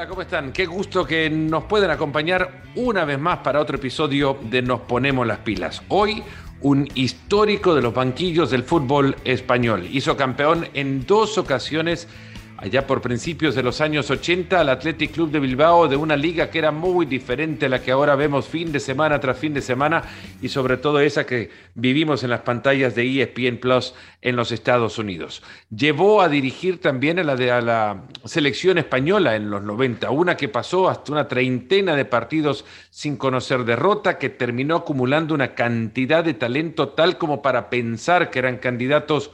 Hola, ¿cómo están? Qué gusto que nos pueden acompañar una vez más para otro episodio de Nos Ponemos las Pilas. Hoy, un histórico de los banquillos del fútbol español. Hizo campeón en dos ocasiones allá por principios de los años 80 al Athletic Club de Bilbao de una liga que era muy diferente a la que ahora vemos fin de semana tras fin de semana y sobre todo esa que vivimos en las pantallas de ESPN Plus en los Estados Unidos. Llevó a dirigir también a la, de, a la selección española en los 90, una que pasó hasta una treintena de partidos sin conocer derrota, que terminó acumulando una cantidad de talento tal como para pensar que eran candidatos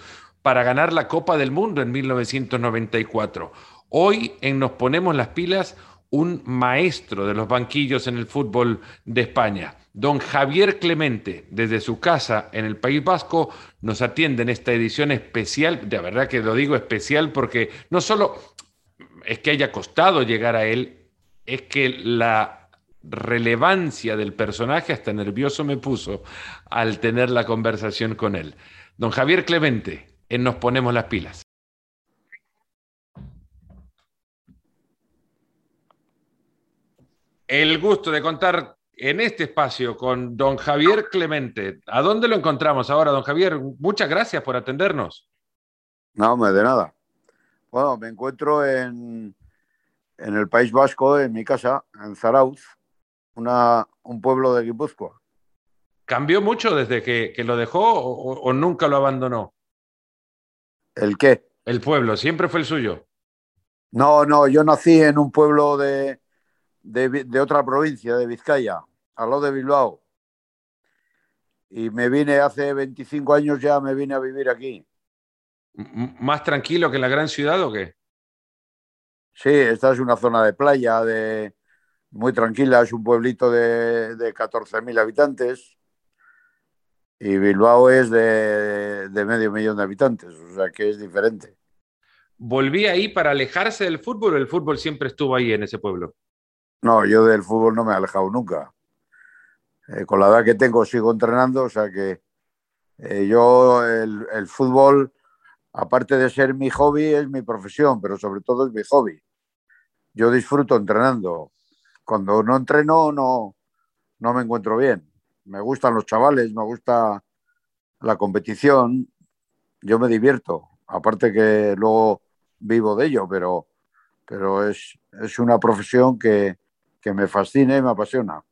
para ganar la Copa del Mundo en 1994. Hoy en Nos Ponemos las Pilas, un maestro de los banquillos en el fútbol de España. Don Javier Clemente, desde su casa en el País Vasco, nos atiende en esta edición especial, de verdad que lo digo especial porque no solo es que haya costado llegar a él, es que la relevancia del personaje hasta nervioso me puso al tener la conversación con él. Don Javier Clemente, en Nos Ponemos las Pilas. El gusto de contar en este espacio con don Javier Clemente. ¿A dónde lo encontramos ahora, don Javier? Muchas gracias por atendernos. No, de nada. Bueno, me encuentro en, en el País Vasco, en mi casa, en Zarauz, una, un pueblo de Guipúzcoa. ¿Cambió mucho desde que, que lo dejó o, o nunca lo abandonó? ¿El qué? El pueblo, siempre fue el suyo. No, no, yo nací en un pueblo de, de, de, otra provincia, de Vizcaya, al lado de Bilbao. Y me vine hace 25 años ya, me vine a vivir aquí. ¿Más tranquilo que la gran ciudad o qué? Sí, esta es una zona de playa, de, muy tranquila, es un pueblito de, de 14.000 habitantes y Bilbao es de, de, medio millón de habitantes, o sea que es diferente. ¿Volví ahí para alejarse del fútbol o el fútbol siempre estuvo ahí en ese pueblo? No, yo del fútbol no me he alejado nunca. Eh, con la edad que tengo sigo entrenando, o sea que eh, yo el, el, fútbol, aparte de ser mi hobby, es mi profesión, pero sobre todo es mi hobby. Yo disfruto entrenando. Cuando no entreno no, no me encuentro bien me gustan los chavales, me gusta la competición, yo me divierto, aparte que luego vivo de ello, pero, pero es, es una profesión que, que, me fascina y me apasiona.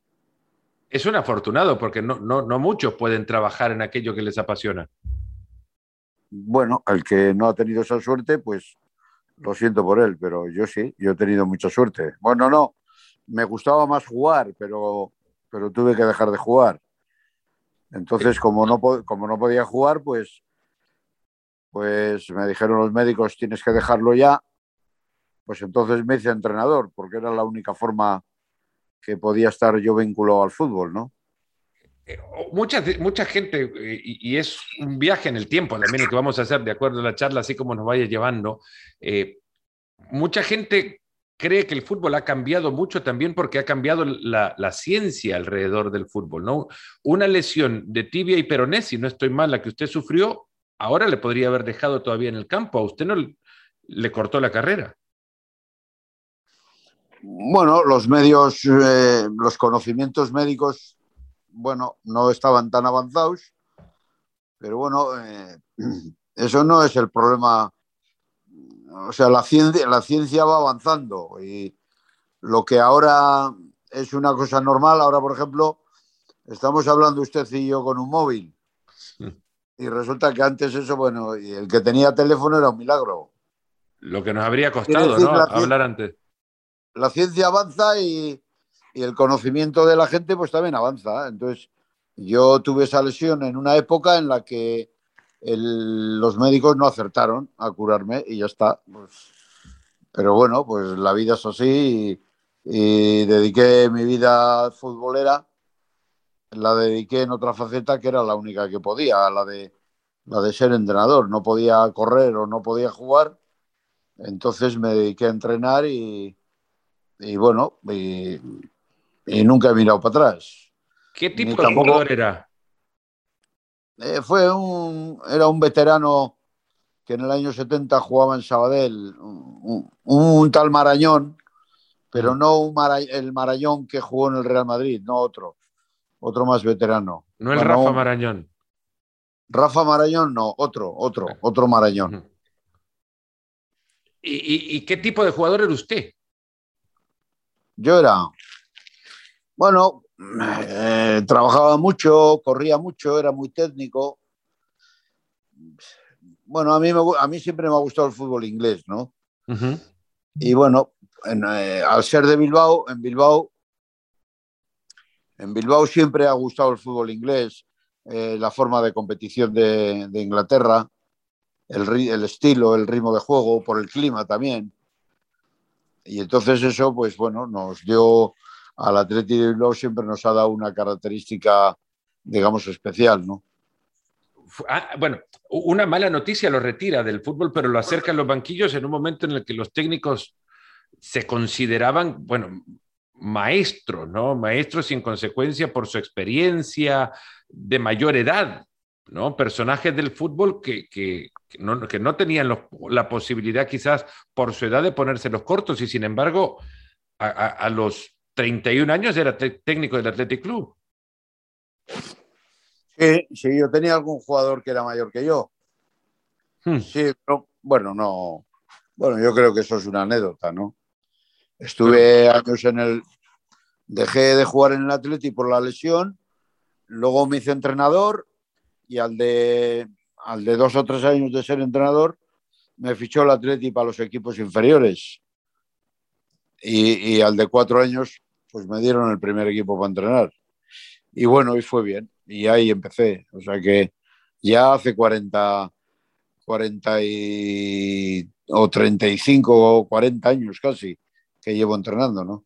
Es un afortunado porque no, no, no muchos pueden trabajar en aquello que les apasiona. Bueno, el que no ha tenido esa suerte, pues lo siento por él, pero yo sí, yo he tenido mucha suerte. Bueno, no, me gustaba más jugar, pero, pero tuve que dejar de jugar. Entonces, como no, como no podía jugar, pues, pues me dijeron los médicos, tienes que dejarlo ya. Pues entonces me hice entrenador, porque era la única forma que podía estar yo vinculado al fútbol, ¿no? Mucha, mucha gente, y, es un viaje en el tiempo también el que vamos a hacer de acuerdo a la charla, así como nos vaya llevando, eh, mucha gente cree que el fútbol ha cambiado mucho también porque ha cambiado la, ciencia alrededor del fútbol, ¿no? Una lesión de tibia y peroné, si no estoy mal, la que usted sufrió, ahora le podría haber dejado todavía en el campo, a usted no le cortó la carrera. Bueno, los medios, eh, los conocimientos médicos, bueno, no estaban tan avanzados, pero bueno, eh, eso no es el problema o sea, la ciencia, la ciencia va avanzando y lo que ahora es una cosa normal, ahora por ejemplo, estamos hablando usted y yo con un móvil y resulta que antes eso, bueno, el que tenía teléfono era un milagro. Lo que nos habría costado, decir, ¿no? Hablar antes. La ciencia avanza y, y, el conocimiento de la gente pues también avanza. Entonces, yo tuve esa lesión en una época en la que el, los médicos no acertaron a curarme y ya está. Pues, pero bueno, pues la vida es así y, y, dediqué mi vida futbolera, la dediqué en otra faceta que era la única que podía, la de, la de ser entrenador. No podía correr o no podía jugar, entonces me dediqué a entrenar y, y bueno, y, y, nunca he mirado para atrás. ¿Qué tipo de jugador era? Eh, fue un, era un veterano que en el año 70 jugaba en Sabadell, un, un, un, tal Marañón, pero no el Marañón que jugó en el Real Madrid, no otro, otro más veterano. No el Rafa Marañón. Rafa Marañón, no, otro, otro, otro Marañón. ¿Y, qué tipo de jugador era usted? Yo era, bueno, eh, trabajaba mucho, corría mucho, era muy técnico. Bueno, a mí, a mí siempre me ha gustado el fútbol inglés, ¿no? Y bueno, eh, al ser de Bilbao, en Bilbao, en Bilbao siempre ha gustado el fútbol inglés, eh, la forma de competición de, Inglaterra, el, estilo, el ritmo de juego, por el clima también. Y entonces eso, pues bueno, nos dio al Atlético de Bilbao siempre nos ha dado una característica, digamos, especial, ¿no? Ah, bueno, una mala noticia lo retira del fútbol, pero lo acerca a los banquillos en un momento en el que los técnicos se consideraban, bueno, maestros, ¿no? Maestros en consecuencia por su experiencia de mayor edad, ¿no? Personajes del fútbol que, que, no, que no, tenían la posibilidad quizás por su edad de ponerse los cortos y sin embargo a, los 31 años era técnico del Athletic Club. Sí, sí, yo tenía algún jugador que era mayor que yo. Hmm. Sí, pero bueno, no. Bueno, yo creo que eso es una anécdota, ¿no? Estuve años en el. Dejé de jugar en el Atleti por la lesión, luego me hice entrenador y al de, al de dos o tres años de ser entrenador me fichó el Atleti para los equipos inferiores. Y, y, al de cuatro años, pues me dieron el primer equipo para entrenar. Y bueno, y fue bien. Y ahí empecé. O sea que ya hace 40, 40 y, o 35 o 40 años casi que llevo entrenando, ¿no?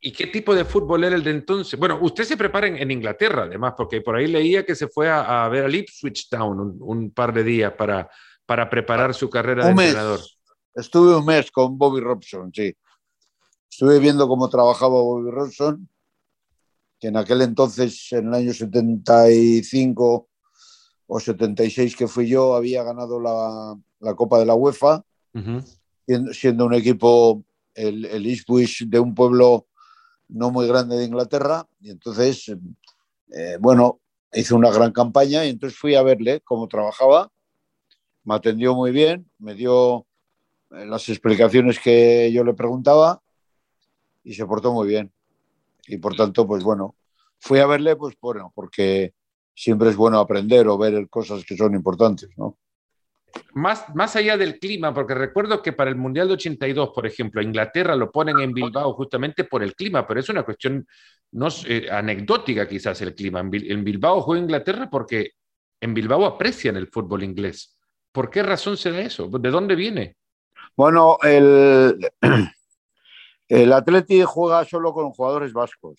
¿Y qué tipo de fútbol era el de entonces? Bueno, usted se prepara en, Inglaterra, además, porque por ahí leía que se fue a, ver a Ipswich Town un, par de días para, para preparar su carrera de entrenador. Estuve un mes con Bobby Robson, sí. Estuve viendo cómo trabajaba Bobby Robson, que en aquel entonces, en el año 75 o 76 que fui yo, había ganado la, Copa de la UEFA, siendo un equipo el, el de un pueblo no muy grande de Inglaterra. Y entonces, eh, bueno, hizo una gran campaña y entonces fui a verle cómo trabajaba. Me atendió muy bien, me dio eh, las explicaciones que yo le preguntaba y se portó muy bien. Y por tanto, pues bueno, fui a verle, pues bueno, porque siempre es bueno aprender o ver cosas que son importantes, ¿no? más, más allá del clima, porque recuerdo que para el Mundial de 82, por ejemplo, Inglaterra lo ponen en Bilbao justamente por el clima, pero es una cuestión no eh, anecdótica quizás el clima. En, Bilbao juega Inglaterra porque en Bilbao aprecian el fútbol inglés. ¿Por qué razón se da eso? ¿De dónde viene? Bueno, el, el Atleti juega solo con jugadores vascos.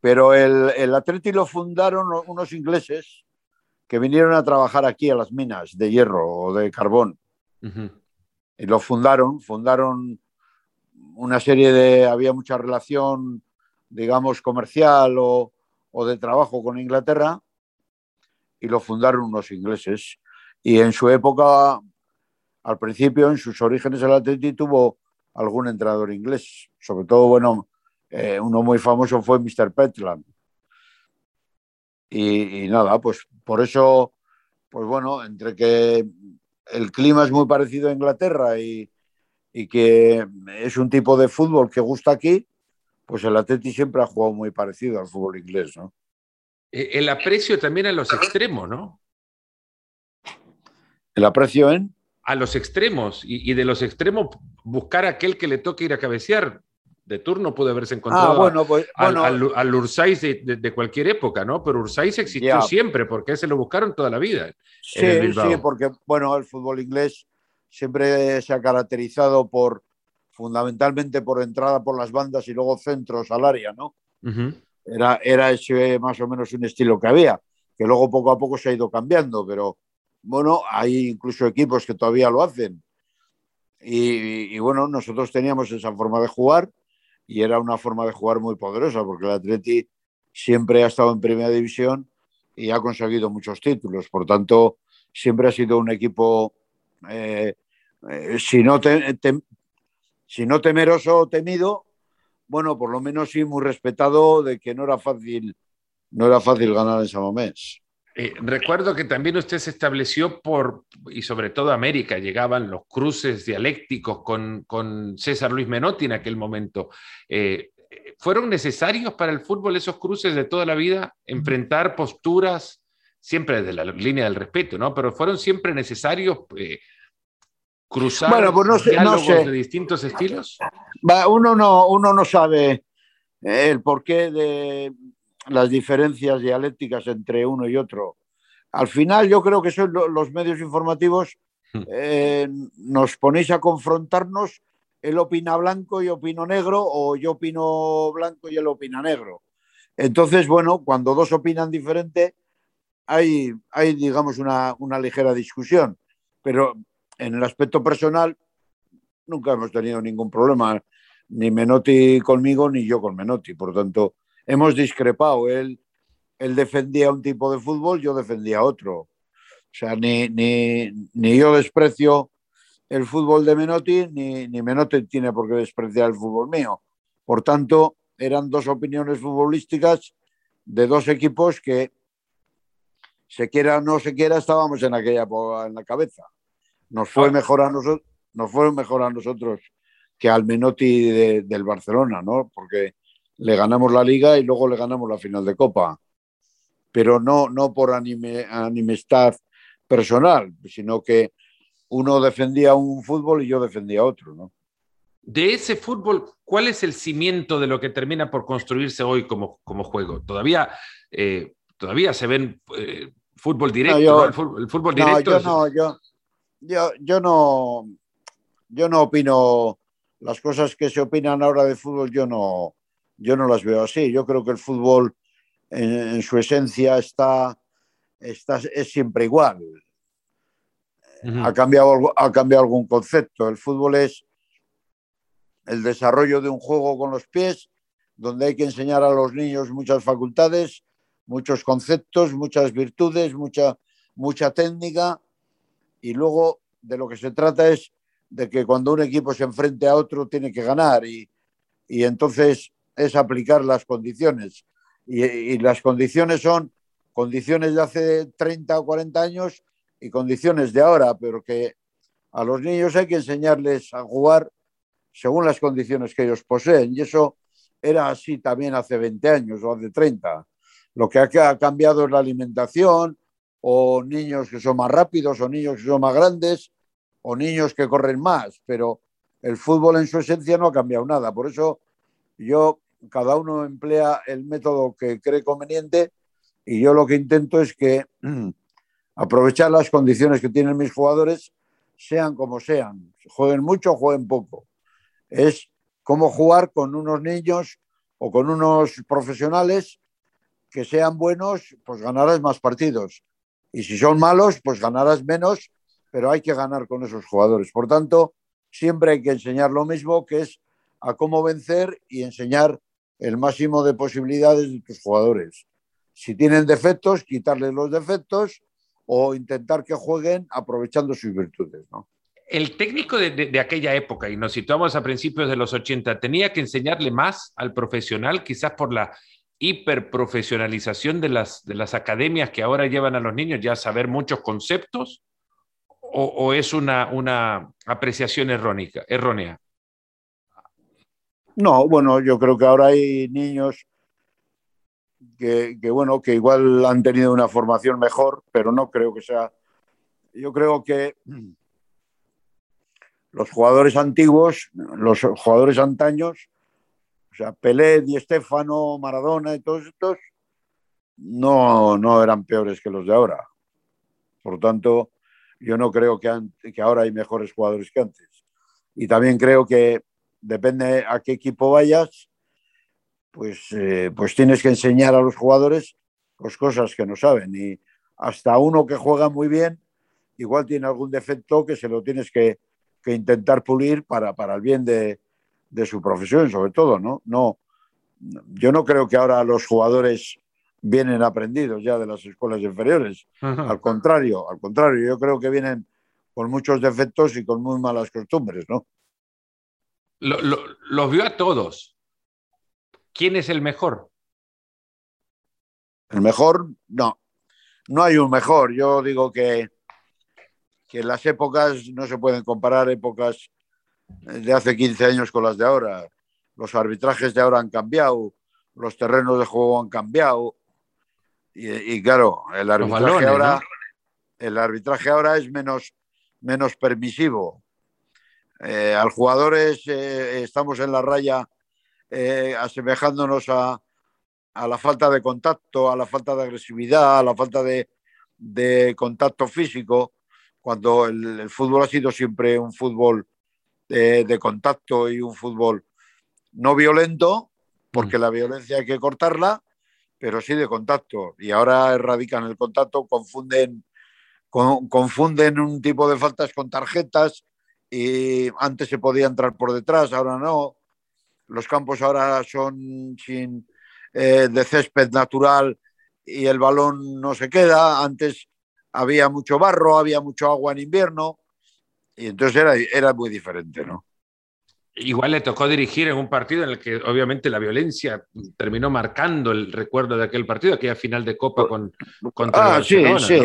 Pero el, el Atleti lo fundaron unos ingleses que vinieron a trabajar aquí a las minas de hierro o de carbón. Y lo fundaron, fundaron una serie de, había mucha relación, digamos, comercial o, de trabajo con Inglaterra, y lo fundaron unos ingleses. Y en su época, al principio, en sus orígenes, el Atleti tuvo algún entrenador inglés. Sobre todo, bueno, eh, uno muy famoso fue Mr. Petland. Y, nada, pues por eso, pues bueno, entre que el clima es muy parecido a Inglaterra y, que es un tipo de fútbol que gusta aquí, pues el Atleti siempre ha jugado muy parecido al fútbol inglés, ¿no? E, el aprecio también a los extremos, ¿no? El aprecio en a los extremos y, de los extremos buscar a aquel que le toque ir a cabecear de turno puede haberse encontrado ah, bueno, pues, al, Ursáis de, cualquier época, ¿no? Pero Ursáis existió siempre, porque se lo buscaron toda la vida. Sí, sí, porque bueno, el fútbol inglés siempre se ha caracterizado por fundamentalmente por entrada por las bandas y luego centros al área, ¿no? era, era ese más o menos un estilo que había, que luego poco a poco se ha ido cambiando, pero bueno, hay incluso equipos que todavía lo hacen. y, bueno, nosotros teníamos esa forma de jugar y era una forma de jugar muy poderosa porque el Atleti siempre ha estado en primera división y ha conseguido muchos títulos. Por tanto, siempre ha sido un equipo, eh, eh, si, no si no temeroso o temido, bueno, por lo menos sí muy respetado de que no era fácil, no era fácil ganar en San Mamés. Eh, recuerdo que también usted se estableció por, y sobre todo América, llegaban los cruces dialécticos con, con César Luis Menotti en aquel momento. Eh, ¿Fueron necesarios para el fútbol esos cruces de toda la vida? Enfrentar posturas, siempre desde la línea del respeto, ¿no? Pero fueron siempre necesarios eh, cruzar bueno, pues no sé, diálogos de distintos estilos. uno, no, uno no sabe el porqué de las diferencias dialécticas entre uno y otro. Al final yo creo que son los medios informativos, hmm. eh, nos ponéis a confrontarnos, él opina blanco y opino negro, o yo opino blanco y él opina negro. Entonces, bueno, cuando dos opinan diferente, hay, hay digamos, una, una ligera discusión. Pero en el aspecto personal, nunca hemos tenido ningún problema, ni Menotti conmigo, ni yo con Menotti. Por tanto, hemos discrepado. Él, él defendía un tipo de fútbol, yo defendía otro. O sea, ni, ni, ni yo desprecio el fútbol de Menotti, ni, ni Menotti tiene por qué despreciar el fútbol mío. Por tanto, eran dos opiniones futbolísticas de dos equipos que, se quiera o no se quiera, estábamos en aquella en la cabeza. Nos fue ah. mejor a nosotros, nos fue mejor a nosotros que al Menotti del Barcelona, ¿no? Porque le ganamos la liga y luego le ganamos la final de Copa. Pero no, no por anime, animestad personal, sino que uno defendía un fútbol y yo defendía otro, ¿no? De ese fútbol, ¿cuál es el cimiento de lo que termina por construirse hoy como, como juego? Todavía, eh, todavía se ven eh, fútbol directo, El, fútbol, directo. No, yo, no, yo, yo, no, yo no opino las cosas que se opinan ahora de fútbol, yo no, yo no las veo así. Yo creo que el fútbol en, su esencia está, está, es siempre igual. ha, cambiado, ha cambiado algún concepto. El fútbol es el desarrollo de un juego con los pies, donde hay que enseñar a los niños muchas facultades, muchos conceptos, muchas virtudes, mucha, mucha técnica. Y luego de lo que se trata es de que cuando un equipo se enfrente a otro tiene que ganar y, y entonces es aplicar las condiciones. Y, las condiciones son condiciones de hace 30 o 40 años y condiciones de ahora, pero que a los niños hay que enseñarles a jugar según las condiciones que ellos poseen. Y eso era así también hace 20 años o hace 30. Lo que ha cambiado es la alimentación, o niños que son más rápidos, o niños que son más grandes, o niños que corren más, pero el fútbol en su esencia no ha cambiado nada. Por eso yo cada uno emplea el método que cree conveniente y yo lo que intento es que aprovechar las condiciones que tienen mis jugadores, sean como sean, jueguen mucho o jueguen poco. Es cómo jugar con unos niños o con unos profesionales que sean buenos, pues ganarás más partidos. Y si son malos, pues ganarás menos, pero hay que ganar con esos jugadores. Por tanto, siempre hay que enseñar lo mismo, que es a cómo vencer y enseñar el máximo de posibilidades de tus jugadores. Si tienen defectos, quitarles los defectos o intentar que jueguen aprovechando sus virtudes. ¿no? El técnico de, aquella época, y nos situamos a principios de los 80, tenía que enseñarle más al profesional, quizás por la hiperprofesionalización de las, de las academias que ahora llevan a los niños ya a saber muchos conceptos, o, es una, una apreciación errónea? No, bueno, yo creo que ahora hay niños que, bueno, que igual han tenido una formación mejor, pero no creo que sea. Yo creo que los jugadores antiguos, los jugadores antaños, o sea, Pelé, Di Stefano, Maradona y todos estos, no, no eran peores que los de ahora. Por tanto, yo no creo que ahora hay mejores jugadores que antes. Y también creo que depende a qué equipo vayas, pues, eh, pues tienes que enseñar a los jugadores pues, cosas que no saben. Y hasta uno que juega muy bien, igual tiene algún defecto que se lo tienes que, intentar pulir para, para el bien de, de, su profesión, sobre todo, ¿no? no yo no creo que ahora los jugadores vienen aprendidos ya de las escuelas inferiores. Al contrario, al contrario, yo creo que vienen con muchos defectos y con muy malas costumbres, ¿no? Los vio a todos. ¿Quién es el mejor? El mejor, no. No hay un mejor. Yo digo que, que las épocas no se pueden comparar épocas de hace 15 años con las de ahora. Los arbitrajes de ahora han cambiado, los terrenos de juego han cambiado. Y, claro, el arbitraje, ahora, el arbitraje ahora es menos, menos permisivo. Eh, al jugadores eh, estamos en la raya eh, asemejándonos a, a, la falta de contacto, a la falta de agresividad, a la falta de, de contacto físico, cuando el, fútbol ha sido siempre un fútbol de contacto y un fútbol no violento, porque mm. la violencia hay que cortarla, pero sí de contacto. Y ahora erradican el contacto, confunden, confunden un tipo de faltas con tarjetas y antes se podía entrar por detrás, ahora no. Los campos ahora son sin, eh, de césped natural y el balón no se queda. Antes había mucho barro, había mucho agua en invierno y entonces era, era muy diferente, ¿no? Igual le tocó dirigir en un partido en el que obviamente la violencia terminó marcando el recuerdo de aquel partido, aquella final de Copa con, contra ah, sí, sí.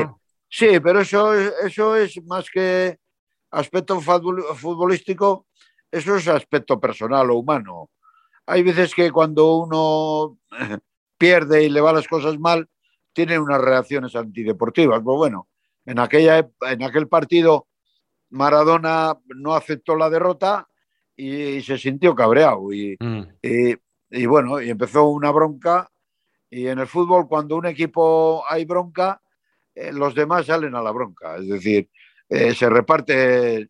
sí, pero eso, eso es más que aspecto futbolístico, eso es aspecto personal o humano. Hay veces que cuando uno pierde y le va las cosas mal, tiene unas reacciones antideportivas. Pues bueno, en, aquella, en aquel partido Maradona no aceptó la derrota y, se sintió cabreado. Mm. Y, y, bueno, y empezó una bronca. Y en el fútbol, cuando un equipo hay bronca, eh, los demás salen a la bronca. Es decir, eh, se reparte,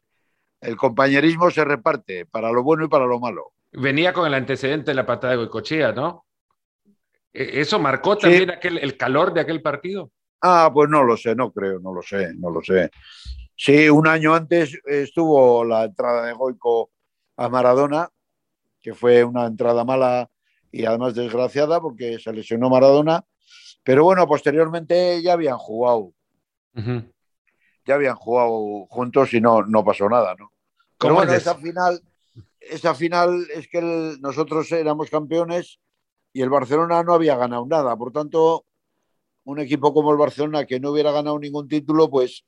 el compañerismo se reparte para lo bueno y para lo malo. Venía con el antecedente de la patada de Goicochea, ¿no? ¿E-, ¿Eso marcó también aquel, el calor de aquel partido? Ah, pues no lo sé, no creo, no lo sé, no lo sé. Sí, un año antes estuvo la entrada de Goico a Maradona, que fue una entrada mala y además desgraciada porque se lesionó Maradona, pero bueno, posteriormente ya habían jugado ya habían jugado juntos y no, no pasó nada, ¿no? Pero bueno, esa final, esa final es que nosotros éramos campeones y el Barcelona no había ganado nada. Por tanto, un equipo como el Barcelona que no hubiera ganado ningún título, pues,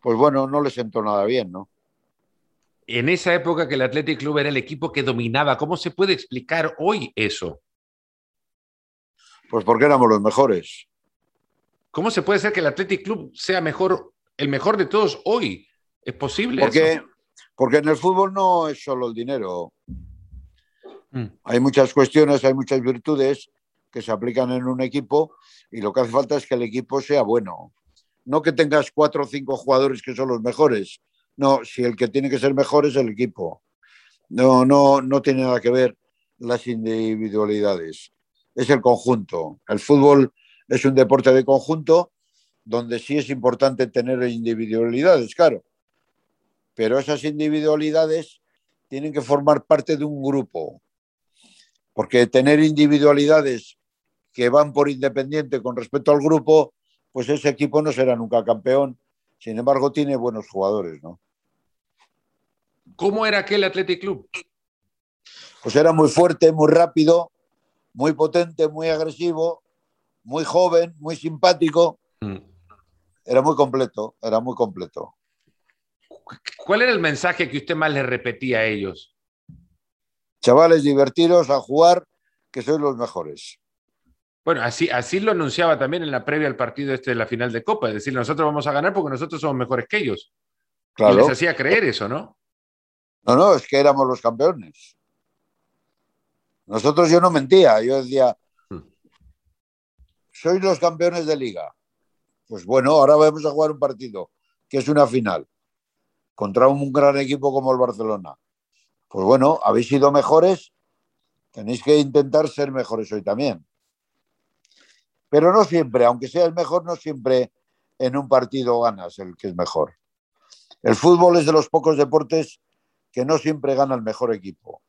pues bueno, no le sentó nada bien, ¿no? En esa época que el Athletic Club era el equipo que dominaba, ¿cómo se puede explicar hoy eso? Pues porque éramos los mejores. ¿Cómo se puede ser que el Athletic Club sea mejor el mejor de todos hoy. ¿Es posible? Porque, porque en el fútbol no es solo el dinero. Mm. Hay muchas cuestiones, hay muchas virtudes que se aplican en un equipo y lo que hace falta es que el equipo sea bueno. No que tengas cuatro o cinco jugadores que son los mejores. No, si el que tiene que ser mejor es el equipo. No, no, no tiene nada que ver las individualidades. Es el conjunto. El fútbol es un deporte de conjunto donde sí es importante tener individualidades, claro. Pero esas individualidades tienen que formar parte de un grupo. Porque tener individualidades que van por independiente con respecto al grupo, pues ese equipo no será nunca campeón. Sin embargo, tiene buenos jugadores, ¿no? ¿Cómo era aquel Athletic Club? Pues era muy fuerte, muy rápido, muy potente, muy agresivo, muy joven, muy simpático. Mm. Era muy completo, era muy completo. ¿Cuál era el mensaje que usted más le repetía a ellos? Chavales, divertiros a jugar, que sois los mejores. Bueno, así, así lo anunciaba también en la previa al partido este de la final de Copa, es decir, nosotros vamos a ganar porque nosotros somos mejores que ellos. Claro. Y les hacía creer eso, ¿no? No, no, es que éramos los campeones. Nosotros yo no mentía, yo decía, hmm. sois los campeones de liga. Pues bueno, ahora vamos a jugar un partido, que es una final, contra un gran equipo como el Barcelona. Pues bueno, habéis sido mejores, tenéis que intentar ser mejores hoy también. Pero no siempre, aunque sea el mejor, no siempre en un partido ganas el que es mejor. El fútbol es de los pocos deportes que no siempre gana el mejor equipo.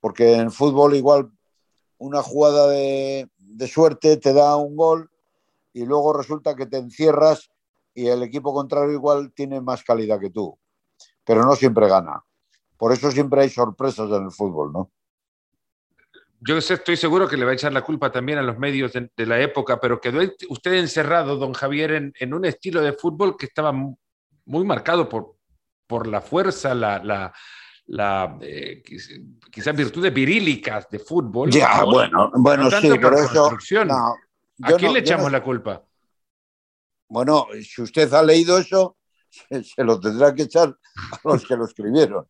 Porque en fútbol igual una jugada de, de suerte te da un gol y luego resulta que te encierras y el equipo contrario igual tiene más calidad que tú, pero no siempre gana. por eso siempre hay sorpresas en el fútbol, ¿no? Yo estoy seguro que le va a echar la culpa también a los medios de, la época, pero quedó usted encerrado, don Javier, en, un estilo de fútbol que estaba muy marcado por, por la fuerza, la, la, eh, quizás virtudes virílicas de fútbol. Ya, bueno, bueno, sí, pero eso. ¿A quién le echamos la culpa? Bueno, si usted ha leído eso, se, lo tendrá que echar a los que lo escribieron.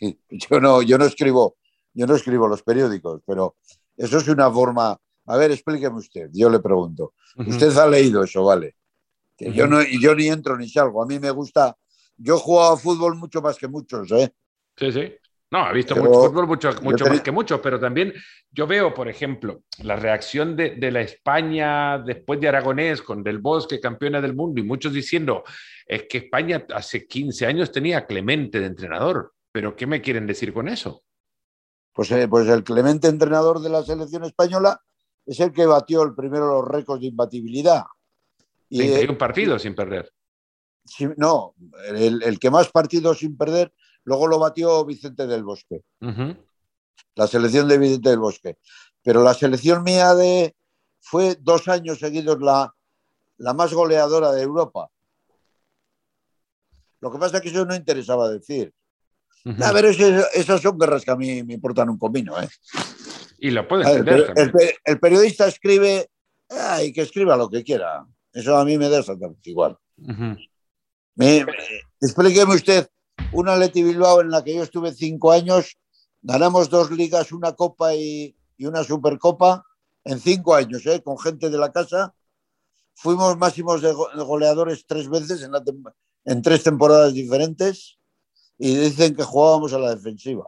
yo no, yo no escribo, yo no escribo los periódicos, pero eso es una forma. A ver, explíqueme usted, yo le pregunto. Usted ha leído eso, vale. yo, no, yo ni entro ni salgo. A mí me gusta. Yo he jugado a fútbol mucho más que muchos, ¿eh? Sí, sí. No, he visto mucho fútbol, mucho, mucho más que muchos, pero también yo veo, por ejemplo, la reacción de, de, la España después de Aragonés con Del Bosque, campeona del mundo, y muchos diciendo, es que España hace 15 años tenía a Clemente de entrenador, pero ¿qué me quieren decir con eso? Pues, eh, pues el Clemente entrenador de la selección española es el que batió el primero los récords de imbatibilidad. Y, 31 partidos sin perder. no, el, el que más partidos sin perder Luego lo batió Vicente del Bosque. La selección de Vicente del Bosque. Pero la selección mía de fue dos años seguidos la, la más goleadora de Europa. Lo que pasa es que eso no interesaba decir. A ver, esas son guerras que a mí me importan un comino. ¿eh? Y lo puede entender. El, periodista escribe y que escriba lo que quiera. Eso a mí me da exactamente igual. explíqueme usted una Leti Bilbao en la que yo estuve cinco años, ganamos dos ligas, una copa y, una supercopa en cinco años, ¿eh? con gente de la casa. Fuimos máximos goleadores tres veces en, en tres temporadas diferentes y dicen que jugábamos a la defensiva.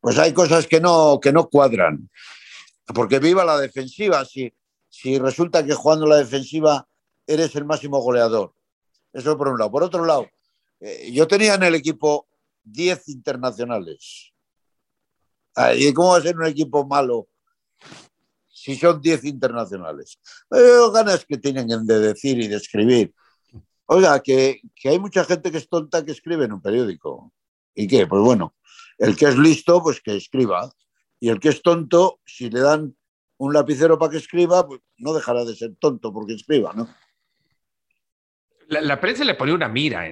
Pues hay cosas que no, que no cuadran. Porque viva la defensiva. Si, si resulta que jugando la defensiva eres el máximo goleador. Eso por un lado. Por otro lado, eh, yo tenía en el equipo 10 internacionales. ¿Y cómo va a ser un equipo malo si son 10 internacionales? Pero ganas que tienen de decir y de escribir. Oiga, que, que, hay mucha gente que es tonta que escribe en un periódico. ¿Y qué? Pues bueno, el que es listo, pues que escriba. Y el que es tonto, si le dan un lapicero para que escriba, pues no dejará de ser tonto porque escriba, ¿no? La, prensa le ponía una mira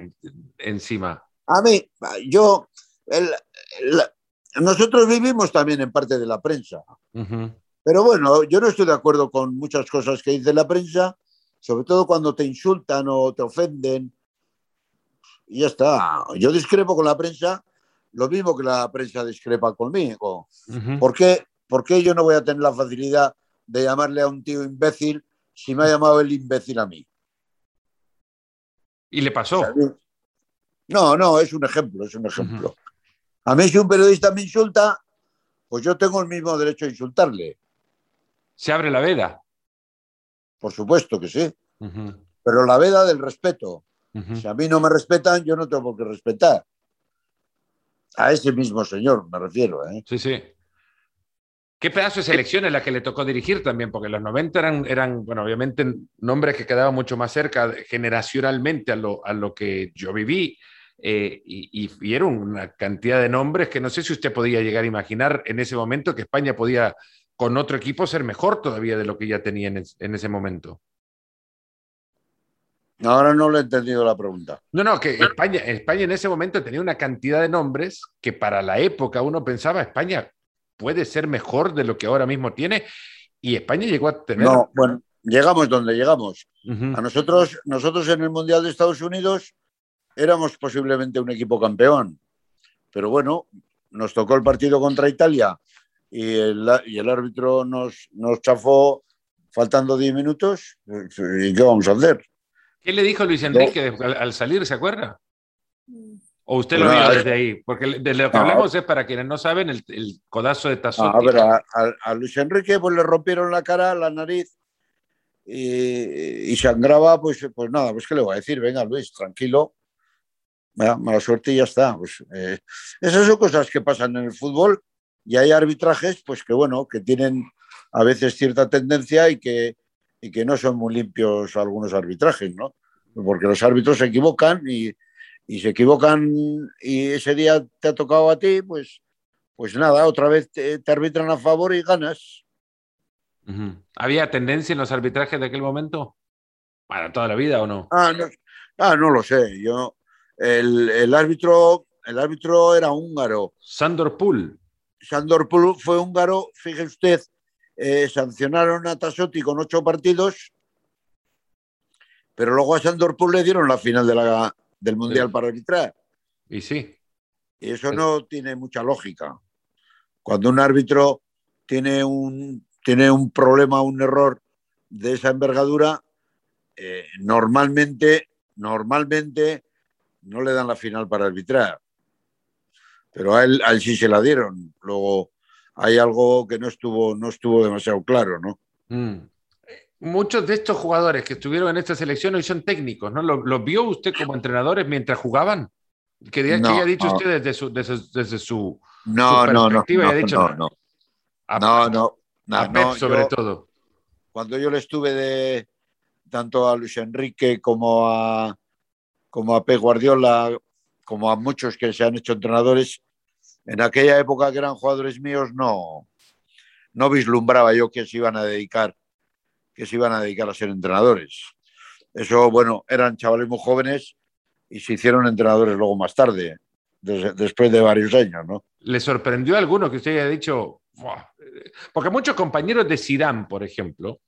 encima. A mí, yo, nosotros vivimos también en parte de la prensa. Pero bueno, yo no estoy de acuerdo con muchas cosas que dice la prensa, sobre todo cuando te insultan o te ofenden. Y ya está. Yo discrepo con la prensa, lo mismo que la prensa discrepa conmigo. ¿Por, qué, ¿Por qué yo no voy a tener la facilidad de llamarle a un tío imbécil si me ha llamado el imbécil a mí? ¿Y le pasó? No, no, es un ejemplo, es un ejemplo. A mí si un periodista me insulta, pues yo tengo el mismo derecho a insultarle. ¿Se abre la veda? Por supuesto que sí. Pero la veda del respeto. Si a mí no me respetan, yo no tengo por qué respetar. A ese mismo señor me refiero. ¿eh? Sí, sí. Qué pedazo de selección es la que le tocó dirigir también, porque los 90 eran, eran bueno, obviamente nombres que quedaban mucho más cerca generacionalmente a lo, a lo que yo viví. Eh, y, y, era una cantidad de nombres que no sé si usted podía llegar a imaginar en ese momento que España podía con otro equipo ser mejor todavía de lo que ya tenía en, en ese momento. Ahora no le he entendido la pregunta. No, no, que España, España en ese momento tenía una cantidad de nombres que para la época uno pensaba, España puede ser mejor de lo que ahora mismo tiene. Y España llegó a tener. No, bueno, llegamos donde llegamos. A nosotros, nosotros en el Mundial de Estados Unidos éramos posiblemente un equipo campeón. Pero bueno, nos tocó el partido contra Italia y el, y el árbitro nos, nos chafó faltando 10 minutos. ¿Y qué vamos a hacer? ¿Qué le dijo Luis Enrique al, salir, se acuerda? ¿O usted lo vio desde ahí? Porque de lo que hablamos es, para quienes no saben, el, codazo de Tazotti. A ver, a, Luis Enrique pues le rompieron la cara, la nariz y, y sangraba, pues, pues nada, pues qué le voy a decir, venga Luis, tranquilo, mala suerte y ya está. Pues, eh, esas son cosas que pasan en el fútbol y hay arbitrajes, pues que bueno, que tienen a veces cierta tendencia y que, y que no son muy limpios algunos arbitrajes, ¿no? Porque los árbitros se equivocan y y se equivocan y ese día te ha tocado a ti, pues, pues nada, otra vez te, arbitran a favor y ganas. ¿Había tendencia en los arbitrajes de aquel momento? ¿Para toda la vida o no? Ah, no, ah, no lo sé. Yo, el, árbitro, el árbitro era húngaro. Sandor Pool. Sandor Pool fue húngaro, fíjese usted, eh, sancionaron a Tasotti con ocho partidos, pero luego a Sandor Pool le dieron la final de la, del Mundial para arbitrar. Y sí. Y eso no tiene mucha lógica. Cuando un árbitro tiene un, tiene un problema, un error de esa envergadura, eh, normalmente, normalmente no le dan la final para arbitrar. Pero a él, sí se la dieron. Luego hay algo que no estuvo, no estuvo demasiado claro, ¿no? Mm muchos de estos jugadores que estuvieron en esta selección hoy son técnicos, ¿no? ¿Los vio usted como entrenadores mientras jugaban? Que, haya dicho usted desde su, desde, su, no, no, no, dicho, no, no, no, no, a Pep sobre todo. Cuando yo le estuve de tanto a Luis Enrique como a como a Pep Guardiola, como a muchos que se han hecho entrenadores, en aquella época que eran jugadores míos, no, no vislumbraba yo que se iban a dedicar que se iban a dedicar a ser entrenadores. Eso, bueno, eran chavales muy jóvenes y se hicieron entrenadores luego más tarde, después de varios años, ¿no? ¿Le sorprendió a alguno que usted haya dicho? Porque muchos compañeros de Sidán, por ejemplo,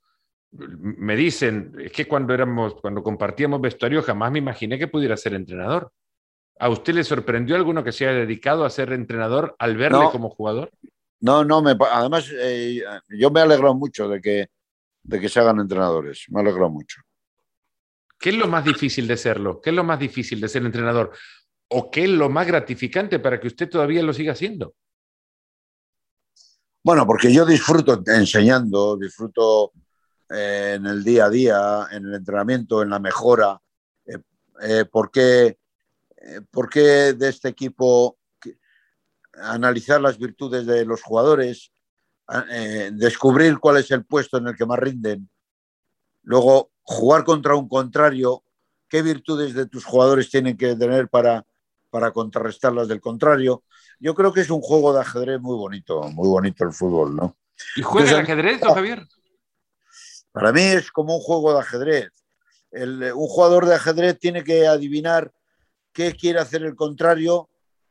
me dicen, es que cuando éramos, cuando compartíamos vestuario, jamás me imaginé que pudiera ser entrenador. ¿A usted le sorprendió alguno que se haya dedicado a ser entrenador al verle como jugador? No, no, me, además eh, yo me alegro mucho de que de que se hagan entrenadores. Me alegro mucho. ¿Qué es lo más difícil de serlo? ¿Qué es lo más difícil de ser entrenador? ¿O qué es lo más gratificante para que usted todavía lo siga haciendo? Bueno, porque yo disfruto enseñando, disfruto eh, en el día a día, en el entrenamiento, en la mejora. Eh, eh, ¿por, qué, ¿Por qué de este equipo analizar las virtudes de los jugadores, eh, descubrir cuál es el puesto en el que más rinden, luego jugar contra un contrario, qué virtudes de tus jugadores tienen que tener para, para contrarrestar las del contrario. Yo creo que es un juego de ajedrez muy bonito, muy bonito el fútbol, ¿no? ¿Y juega el ajedrez, don Javier? Para mí es como un juego de ajedrez. un jugador de ajedrez tiene que adivinar qué quiere hacer el contrario,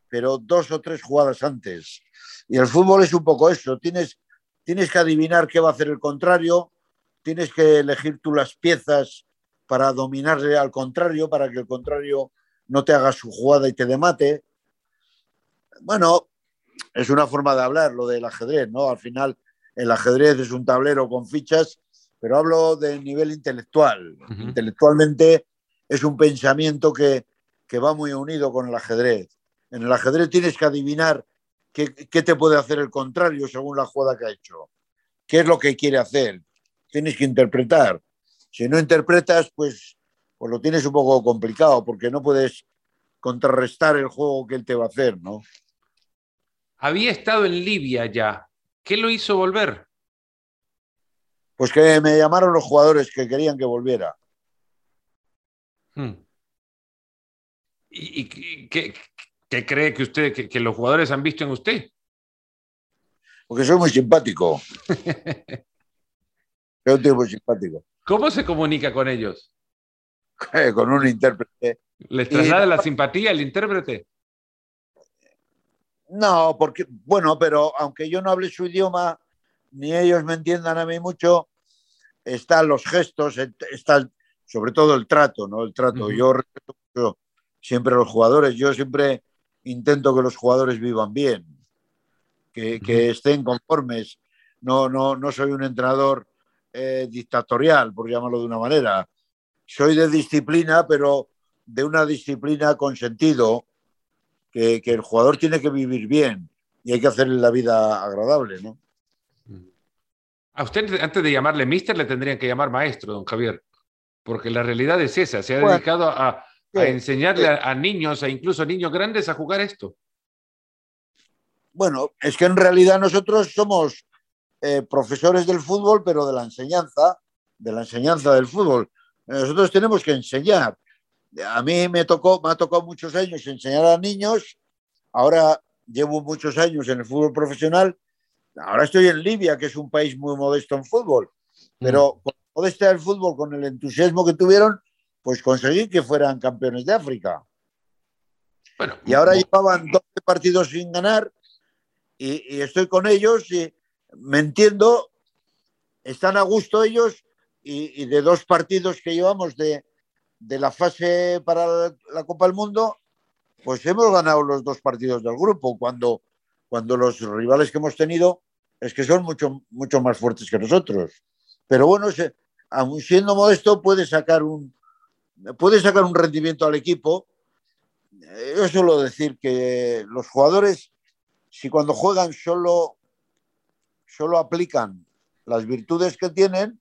pero dos o tres jugadas antes. Y el fútbol es un poco eso. Tienes tienes que adivinar qué va a hacer el contrario, tienes que elegir tú las piezas para dominarle al contrario, para que el contrario no te haga su jugada y te demate. Bueno, es una forma de hablar lo del ajedrez, ¿no? Al final el ajedrez es un tablero con fichas, pero hablo de nivel intelectual. Intelectualmente es un pensamiento que, que va muy unido con el ajedrez. En el ajedrez tienes que adivinar ¿Qué, te puede hacer el contrario según la jugada que ha hecho? ¿Qué es lo que quiere hacer? Tienes que interpretar. Si no interpretas, pues, pues lo tienes un poco complicado porque no puedes contrarrestar el juego que él te va a hacer, ¿no? Había estado en Libia ya. ¿Qué lo hizo volver? Pues que me llamaron los jugadores que querían que volviera. Hmm. ¿Y, y qué, ¿Qué cree que usted, que, los jugadores han visto en usted? Porque soy muy simpático. soy un tipo muy simpático. ¿Cómo se comunica con ellos? con un intérprete. ¿Les traslada la simpatía el intérprete? No, porque, bueno, pero aunque yo no hable su idioma, ni ellos me entiendan a mí mucho, están los gestos, está sobre todo el trato, ¿no? El trato. Yo respeto siempre a los jugadores. Yo siempre intento que los jugadores vivan bien, que, estén conformes. No, no, no soy un entrenador eh, dictatorial, por llamarlo de una manera. Soy de disciplina, pero de una disciplina con sentido, que, el jugador tiene que vivir bien y hay que hacerle la vida agradable, ¿no? A usted, antes de llamarle mister, le tendrían que llamar maestro, don Javier, porque la realidad es esa, se ha dedicado a, a enseñarle a, niños e incluso a niños grandes a jugar esto? Bueno, es que en realidad nosotros somos eh, profesores del fútbol, pero de la enseñanza, de la enseñanza del fútbol. Nosotros tenemos que enseñar. a mí me tocó, me ha tocado muchos años enseñar a niños, ahora llevo muchos años en el fútbol profesional, ahora estoy en Libia, que es un país muy modesto en fútbol, pero mm. con modestia del fútbol, con el entusiasmo que tuvieron, pues conseguí que fueran campeones de África. Bueno, y ahora llevaban 12 partidos sin ganar y, estoy con ellos y me entiendo, están a gusto ellos y, de dos partidos que llevamos de, la fase para la Copa del Mundo, pues hemos ganado los dos partidos del grupo, cuando, cuando los rivales que hemos tenido es que son mucho, mucho más fuertes que nosotros. Pero bueno, aun siendo modesto, puede sacar un, puede sacar un rendimiento al equipo. Yo suelo decir que los jugadores si cuando juegan solo, solo aplican las virtudes que tienen,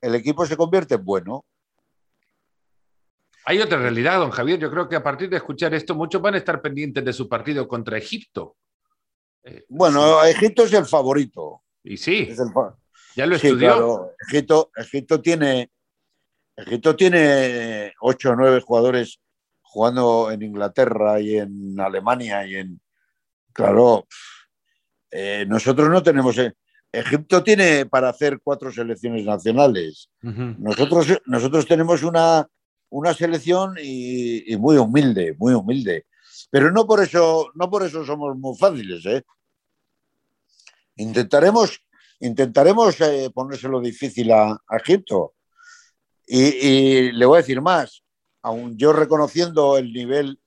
el equipo se convierte en bueno. Hay otra realidad, don Javier. Yo creo que a partir de escuchar esto, muchos van a estar pendientes de su partido contra Egipto. Eh, bueno, Egipto es el favorito. Y sí. ya lo estudió. Egipto, Egipto tiene Egipto tiene ocho o nueve jugadores jugando en Inglaterra y en Alemania y en, Claro, eh, nosotros no tenemos. Eh, Egipto tiene para hacer cuatro selecciones nacionales. nosotros, nosotros tenemos una, una selección y, muy humilde, muy humilde. Pero no por eso, no por eso somos muy fáciles, ¿eh? Intentaremos, intentaremos ponérselo difícil a, Egipto. Y, y, le voy a decir más, aun yo reconociendo el nivel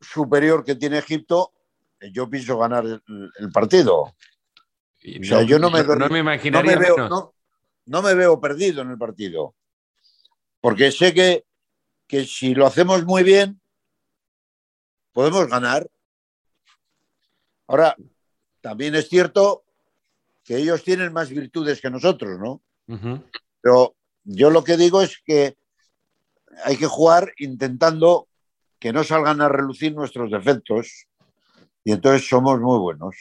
superior que tiene Egipto, eh, yo pienso ganar el, partido. o sea, yo no me, no, me imaginaría no me, veo, perdido en el partido. Porque sé que, que si lo hacemos muy bien, podemos ganar. Ahora, también es cierto que ellos tienen más virtudes que nosotros, ¿no? Pero yo lo que digo es que hay que jugar intentando que no salgan a relucir nuestros defectos y entonces somos muy buenos.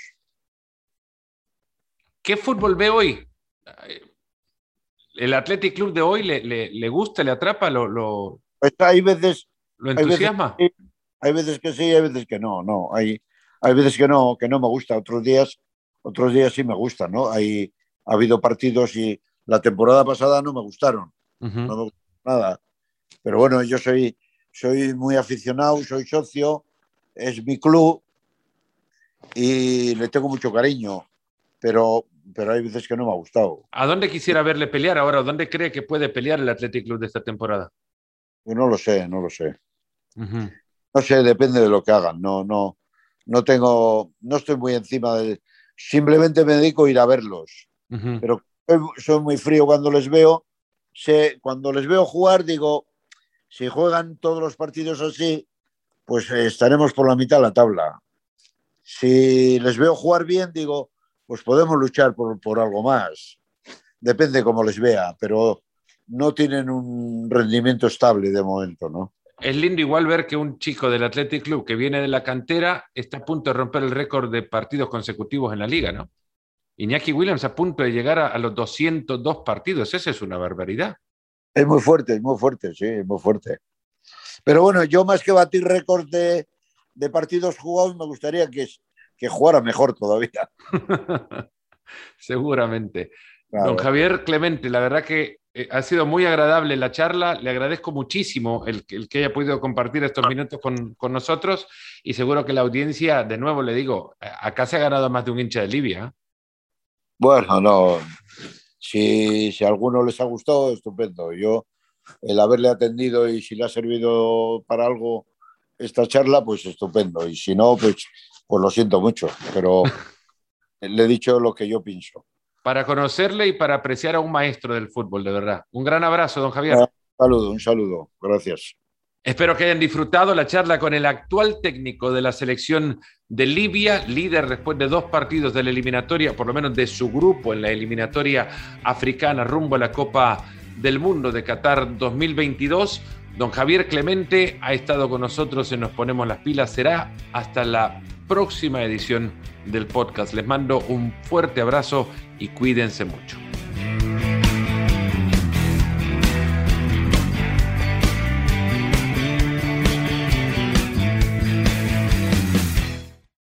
¿Qué fútbol ve hoy? ¿El Athletic Club de hoy le, gusta, le atrapa, lo, lo, pues hay veces, lo entusiasma? Hay veces, que sí, hay veces que no, no. Hay, hay veces que no, que no me gusta. Otros días, otros días sí me gusta, ¿no? Hay, ha habido partidos y la temporada pasada no me gustaron. No me gustó nada. Pero bueno, yo soy, soy muy aficionado, soy socio, es mi club y le tengo mucho cariño, pero, pero hay veces que no me ha gustado. ¿A dónde quisiera verle pelear ahora? ¿Dónde cree que puede pelear el Athletic Club de esta temporada? Pues no lo sé, no lo sé. No sé, depende de lo que hagan. No, no, no tengo, no estoy muy encima de. Simplemente me dedico a ir a verlos. Pero soy muy frío cuando les veo. Sé, cuando les veo jugar, digo, si juegan todos los partidos así, pues eh, estaremos por la mitad de la tabla. Si les veo jugar bien, digo, pues podemos luchar por, algo más. Depende cómo les vea, pero no tienen un rendimiento estable de momento, ¿no? Es lindo igual ver que un chico del Athletic Club que viene de la cantera está a punto de romper el récord de partidos consecutivos en la liga, ¿no? Iñaki Williams a punto de llegar a, a los 202 partidos. Esa es una barbaridad. Es muy fuerte, es muy fuerte, sí, es muy fuerte. Pero bueno, yo más que batir récords de, partidos jugados, me gustaría que, que jugara mejor todavía. Seguramente. Don Javier Clemente, la verdad que eh, ha sido muy agradable la charla. Le agradezco muchísimo el, el que haya podido compartir estos minutos con, con, nosotros y seguro que la audiencia, de nuevo le digo, acá se ha ganado más de un hincha de Libia. Bueno, no, si, si a alguno les ha gustado, estupendo. Yo, el haberle atendido y si le ha servido para algo esta charla, pues estupendo. Y si no, pues, pues lo siento mucho, pero le he dicho lo que yo pienso. Para conocerle y para apreciar a un maestro del fútbol, de verdad. Un gran abrazo, don Javier. Un saludo, un saludo. Gracias. Espero que hayan disfrutado la charla con el actual técnico de la selección de Libia, líder después de dos partidos de la eliminatoria, por lo menos de su grupo en la eliminatoria africana rumbo a la Copa del Mundo de Qatar 2022. Don Javier Clemente ha estado con nosotros en Nos Ponemos las Pilas. Será hasta la próxima edición del podcast. Les mando un fuerte abrazo y cuídense mucho.